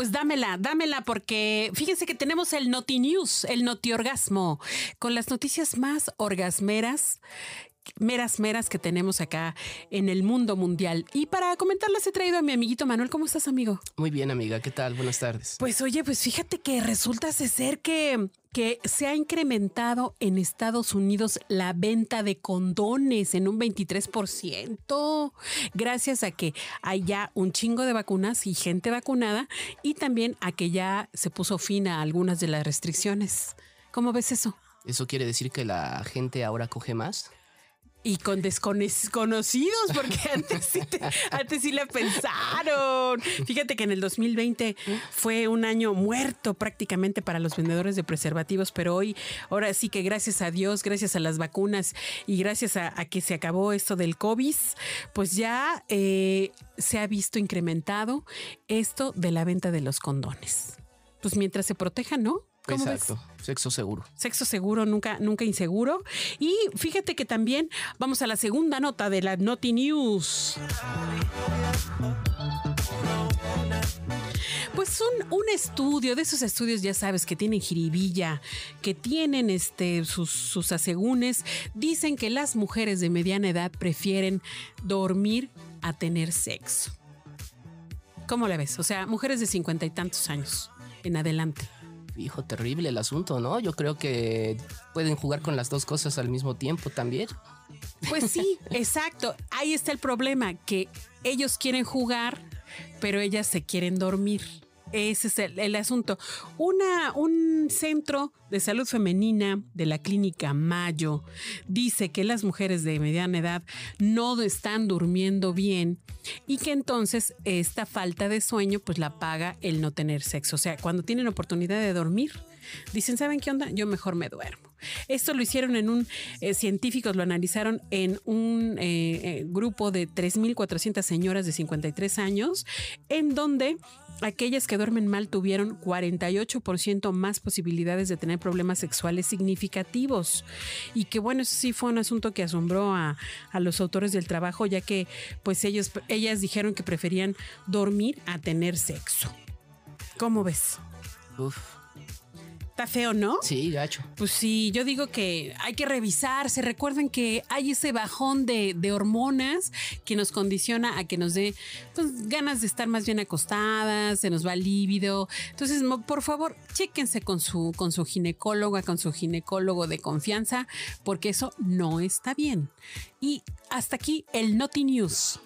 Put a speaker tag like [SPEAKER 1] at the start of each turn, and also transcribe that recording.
[SPEAKER 1] pues dámela, dámela, porque fíjense que tenemos el Noti News, el Noti Orgasmo, con las noticias más orgasmeras meras, meras que tenemos acá en el mundo mundial. Y para comentarlas he traído a mi amiguito Manuel. ¿Cómo estás, amigo?
[SPEAKER 2] Muy bien, amiga. ¿Qué tal? Buenas tardes.
[SPEAKER 1] Pues oye, pues fíjate que resulta ser que, que se ha incrementado en Estados Unidos la venta de condones en un 23%, gracias a que hay ya un chingo de vacunas y gente vacunada y también a que ya se puso fin a algunas de las restricciones. ¿Cómo ves eso?
[SPEAKER 2] ¿Eso quiere decir que la gente ahora coge más?
[SPEAKER 1] Y con desconocidos, porque antes sí, te- antes sí la pensaron. Fíjate que en el 2020 fue un año muerto prácticamente para los vendedores de preservativos, pero hoy, ahora sí que gracias a Dios, gracias a las vacunas y gracias a, que se acabó esto del COVID, pues ya eh, se ha visto incrementado esto de la venta de los condones. Pues mientras se protejan, ¿no?
[SPEAKER 2] Exacto. Sexo seguro.
[SPEAKER 1] Sexo seguro, nunca, nunca inseguro. Y fíjate que también vamos a la segunda nota de la Noti News. Pues un, un estudio, de esos estudios ya sabes que tienen jiribilla, que tienen este, sus, sus asegúnes, dicen que las mujeres de mediana edad prefieren dormir a tener sexo. ¿Cómo la ves? O sea, mujeres de cincuenta y tantos años en adelante.
[SPEAKER 2] Hijo, terrible el asunto, ¿no? Yo creo que pueden jugar con las dos cosas al mismo tiempo también.
[SPEAKER 1] Pues sí, exacto. Ahí está el problema, que ellos quieren jugar, pero ellas se quieren dormir. Ese es el, el asunto. Una, un centro de salud femenina de la clínica Mayo dice que las mujeres de mediana edad no están durmiendo bien y que entonces esta falta de sueño pues la paga el no tener sexo. O sea, cuando tienen oportunidad de dormir, dicen, ¿saben qué onda? Yo mejor me duermo. Esto lo hicieron en un, eh, científicos lo analizaron en un eh, eh, grupo de 3.400 señoras de 53 años, en donde aquellas que duermen mal tuvieron 48% más posibilidades de tener problemas sexuales significativos. Y que bueno, eso sí fue un asunto que asombró a, a los autores del trabajo, ya que pues ellos, ellas dijeron que preferían dormir a tener sexo. ¿Cómo ves?
[SPEAKER 2] Uf.
[SPEAKER 1] Está feo, ¿no?
[SPEAKER 2] Sí, gacho.
[SPEAKER 1] Pues sí, yo digo que hay que revisarse. Recuerden que hay ese bajón de, de hormonas que nos condiciona a que nos dé pues, ganas de estar más bien acostadas, se nos va el líbido. Entonces, por favor, chéquense con su, con su ginecóloga, con su ginecólogo de confianza, porque eso no está bien. Y hasta aquí el Noti News.